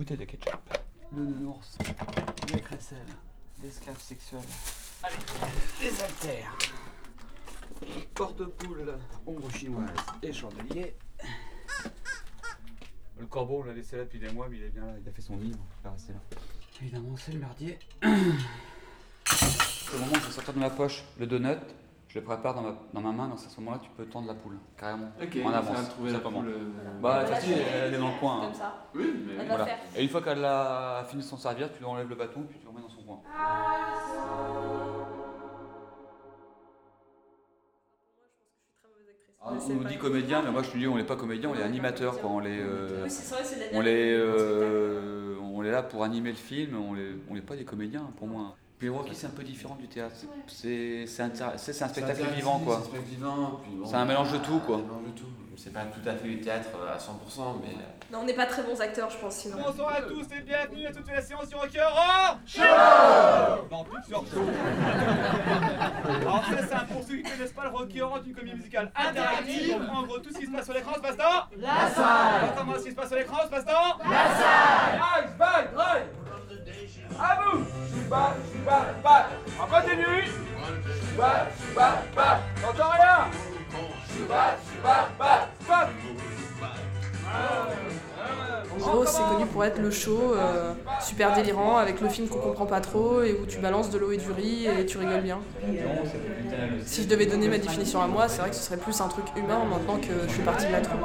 bouteille de ketchup. Le nounours, les crécelles, l'esclave sexuel. Allez, les haltères. Porte-poule, ombre chinoise et chandelier. Le corbeau, on l'a laissé là depuis des mois, mais il est bien là, il a fait son nid, il va rester là. Évidemment, c'est le merdier. Au moment où je vais sortir de ma poche le donut, je le prépare dans ma, dans ma main, donc à ce moment-là, tu peux tendre la poule, carrément. Ok, en avance. ça trouver la poule, euh, Bah, facile, je- elle est dans le coin. hein. Comme ça. Oui, mais Elle va Voilà. faire. Et une fois qu'elle a fini de s'en servir, tu lui enlèves le bâton, puis tu le remets dans son coin. Ah, Mais on nous dit comédien, mais moi je te dis, on n'est pas comédien, on est animateur, quoi. On est, euh, Oui, c'est vrai, c'est de la on est, euh, on est là pour animer le film, on est, on n'est pas des comédiens pour moi. Puis le Rocky c'est un peu différent du théâtre, C'est- un spectacle vivant quoi. C'est un spectacle vivant. puis bon, C'est un mélange de tout, quoi. Un mélange de tout. C'est pas tout à fait du théâtre euh, à 100%, mais. Non, on n'est pas très bons acteurs, je pense, sinon. Bonsoir à tous et bienvenue à toute la séance du Rocky Horror Show Non, plus sur Show Alors ça c'est un pour ceux qui connaissent pas le Rocky Horror d'une comédie musicale interactive. En gros tout ce qui se passe sur l'écran, se passe dans La salle Attends-moi ce qui se passe sur l'écran, se passe dans La salle Ice, bye, drive À vous Bas, bas On En gros, c'est connu pour être le show euh, super délirant avec le film qu'on comprend pas trop et où tu balances de l'eau et du riz et tu rigoles bien. Si je devais donner ma définition à moi, c'est vrai que ce serait plus un truc humain maintenant que je suis partie de la troupe.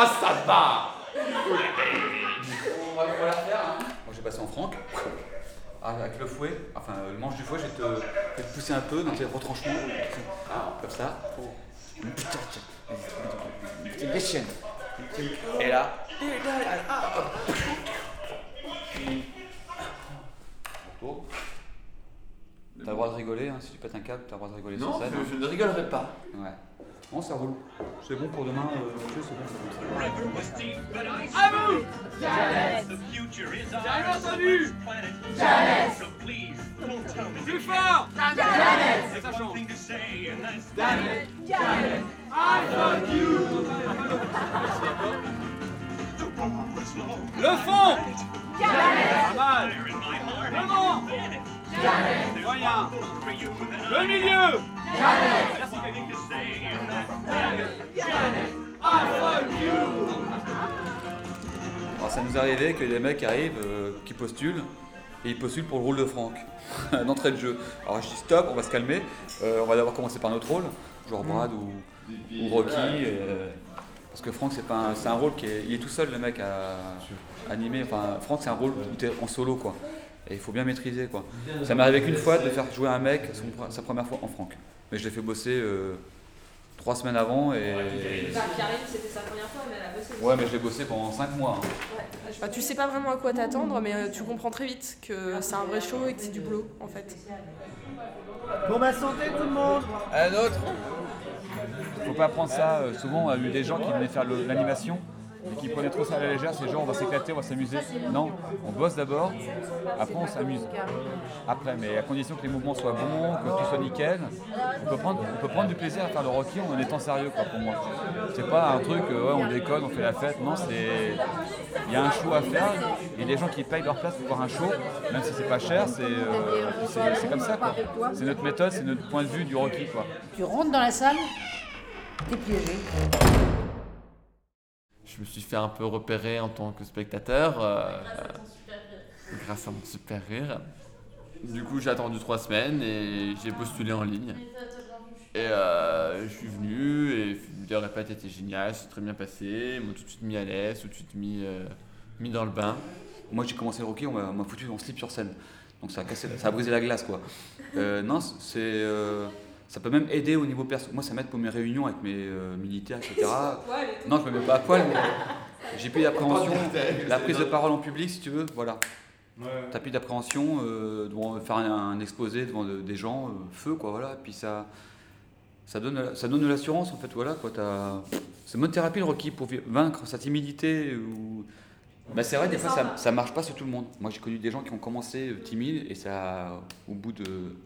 Ah, ça va On va, on va la refaire. Hein. Moi j'ai passé en franc. Ah, Avec le fouet, enfin euh, le manche du fouet, je vais te, je vais te pousser un peu dans tes retranchements. Comme ça. Putain, tiens. Déchaîne. Et là. Retour. T'as le droit de rigoler, hein, si tu pètes un câble, t'as le droit de rigoler Non, sur scène. je, je ne rigolerai pas. Ouais. Bon, ça roule. C'est bon pour demain, euh, Mathieu, c'est bon. À vous Plus fort Et ça change I love you Le fond Pas mal Le vent Moyen Le milieu Alors ça nous est arrivé que des mecs arrivent, euh, qui postulent, et ils postulent pour le rôle de Franck, d'entrée de jeu. Alors je dis stop, on va se calmer, Euh, on va d'abord commencer par notre rôle, genre Brad ou, Rocky, euh, parce que Franck c'est pas un, un rôle qui est, il est tout seul le mec à animer, enfin Franck c'est un rôle en solo quoi, et il faut bien maîtriser quoi. Ça m'est arrivé qu'une fois de faire jouer un mec son- sa première fois en Franck, mais je l'ai fait bosser euh, trois semaines avant et... Karine, c'était sa première fois, mais elle a bossé. Ouais mais je l'ai bossé pendant cinq mois. hein. Bah, tu sais pas vraiment à quoi t'attendre, mais euh, tu comprends très vite que c'est un vrai show et que c'est du boulot en fait. Bon bah santé tout le monde Un autre Faut pas prendre ça. euh, souvent, on a eu des gens qui venaient faire l'animation et qui prenaient trop ça à la légère. C'est genre, on va s'éclater, on va s'amuser. Non, on bosse d'abord, après on s'amuse. Après, mais à condition que les mouvements soient bons, que tout soit nickel. On peut prendre, on peut prendre du plaisir à faire le Rocky en étant sérieux, quoi, pour moi. C'est pas un truc, euh, ouais, on déconne, on fait la fête. Non, c'est. Il y a un show à faire. A des gens qui payent leur place pour voir un show, même si c'est pas cher, c'est euh, comme ça, quoi. C'est notre méthode, c'est notre point de vue du Rocky, quoi. Tu rentres dans la salle, t'es piégé. Je me suis fait un peu repérer en tant que spectateur. euh, grâce à mon super rire. Du coup, j'ai attendu trois semaines et j'ai postulé en ligne. Et euh, je suis venu et les répètes étaient géniales, c'est très bien passé. Ils m'ont tout de suite mis à l'aise, tout de suite mis, euh, mis dans le bain. Moi j'ai commencé le Rocky, on m'a on m'a foutu en slip sur scène. Donc ça a, cassé, ça a brisé la glace quoi. Euh, non, c'est, euh, ça peut même aider au niveau perso. Moi ça m'aide pour mes réunions avec mes euh, militaires, etc. Non, je me mets pas à poil, mais j'ai plus d'appréhension. La prise de parole en public, si tu veux, voilà. T'as plus d'appréhension euh, devant faire un, un exposé devant de- des gens, euh, feu quoi, voilà. Puis ça, ça donne, ça donne de l'assurance en fait, voilà quoi. C'est bonne thérapie le Rocky pour vaincre sa timidité ou. Bah, c'est vrai, des fois ça, ça marche pas sur tout le monde. Moi j'ai connu des gens qui ont commencé timides et ça, au bout de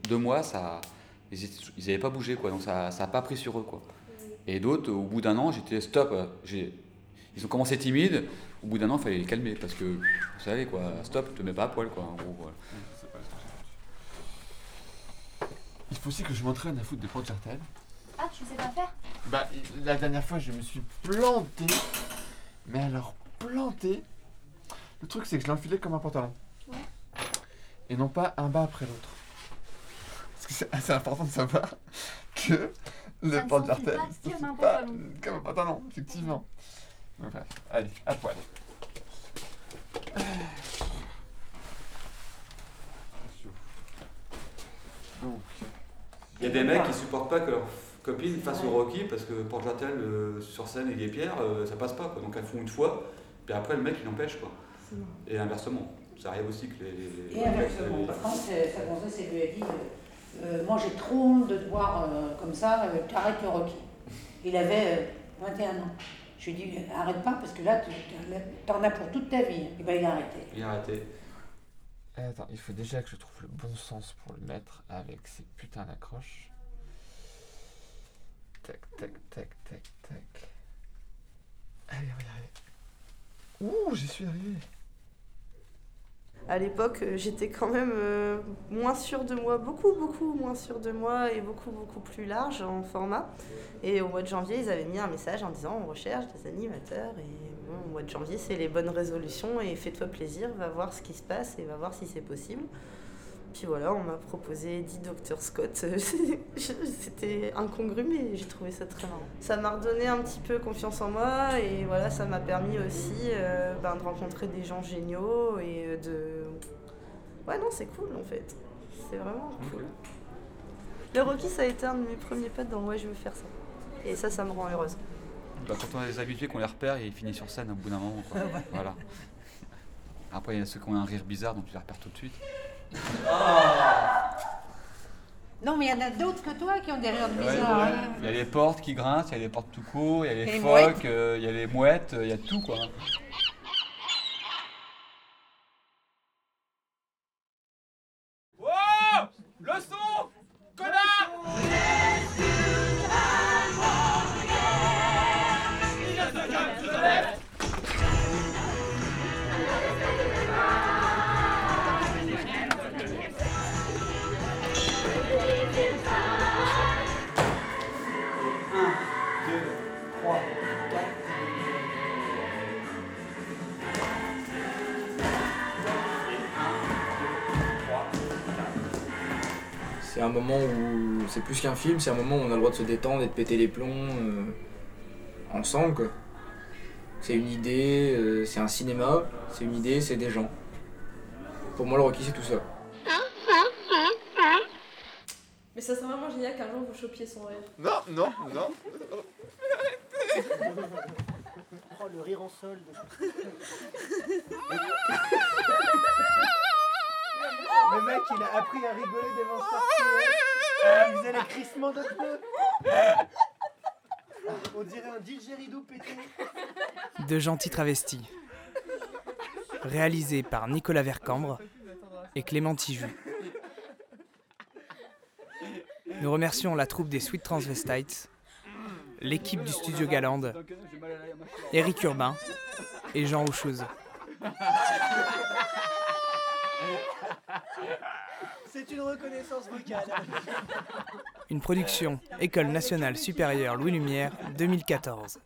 deux mois, ça, ils n'avaient pas bougé, quoi. Donc ça n'a pas pris sur eux, quoi. Et d'autres, au bout d'un an, j'étais stop. Ils ont commencé timides. Au bout d'un an, il fallait les calmer parce que, vous savez, quoi, stop, te mets pas à poil, quoi. En gros, Il faut aussi que je m'entraîne à foutre des portes jartelles. Ah, tu sais pas faire? Bah, la dernière fois, je me suis planté. Mais alors, planté. Le truc, c'est que je l'ai enfilé comme un pantalon. Ouais. Et non pas un bas après l'autre. C'est assez important de savoir que le jartel c'est pas comme un pantalon, effectivement. bref, allez, à poil. Donc. Il y a des mecs qui supportent pas que leur copine fasse au Rocky parce que porte jartel euh, sur scène et Guépière, euh, ça passe pas. Quoi. Donc elles font une fois, puis après le mec il empêche. Quoi. Et inversement. Ça arrive aussi que les. et inversement. Par contre, sa gonzesse, elle lui a dit euh, Moi j'ai trop honte de te voir comme ça, tu arrêtes le Rocky. Il avait 21 ans. Je lui ai dit Arrête pas parce que là, tu en as pour toute ta vie. Et bien il a arrêté. Il a arrêté. Attends, il faut déjà que je trouve le bon sens pour le mettre avec ces putains d'accroches. Tac, tac, tac, tac, tac. Allez, on va y arriver. Ouh, j'y suis arrivé. À l'époque, euh, j'étais quand même euh, moins sûre de moi, beaucoup, beaucoup moins sûre de moi et beaucoup, beaucoup plus large en format. Et au mois de janvier, ils avaient mis un message en disant on recherche des animateurs. Et au mois de janvier, c'est les bonnes résolutions et fais-toi plaisir, va voir ce qui se passe et va voir si c'est possible. Puis voilà, on m'a proposé Eddie Dr Scott. C'était incongru, mais j'ai trouvé ça très marrant. Ça m'a redonné un petit peu confiance en moi et voilà, ça m'a permis aussi euh, ben, de rencontrer des gens géniaux et de. Ouais, non, c'est cool en fait. C'est vraiment cool. Le Rocky, ça a été un de mes premiers pas dans moi, je veux faire ça. Et ça, ça me rend heureuse. Bah, quand on a des habitués, qu'on les repère, et ils finissent sur scène au bout d'un moment. voilà. Après, il y a ceux qui ont un rire bizarre, donc tu les repères tout de suite. Non, mais il y en a d'autres que toi qui ont des rires bizarres. Hein. Il y a les portes qui grincent, il y a les portes tout court, il y a les, phoques, euh, il y a les mouettes, il y a tout quoi. C'est un moment où c'est plus qu'un film, c'est un moment où on a le droit de se détendre et de péter les plombs euh, ensemble. C'est une idée, euh, c'est un cinéma, c'est une idée, c'est des gens. Pour moi, le Rocky, c'est tout ça. Mais ça serait vraiment génial qu'un jour vous chopiez son rire. Non, non, non. oh, le rire en solde. Le mec, il a appris à rigoler devant sa ah, Il faisait les crissements de pneus. On dirait un didgeridoo pété. De gentils travestis. Réalisé par Nicolas Vercambre et Clément Tiju. Nous remercions la troupe des Sweet Transvestites, l'équipe du studio Galande, Eric Urbain et Jean Rouchouz. C'est une reconnaissance vocale. Une production École nationale supérieure Louis Lumière 2014.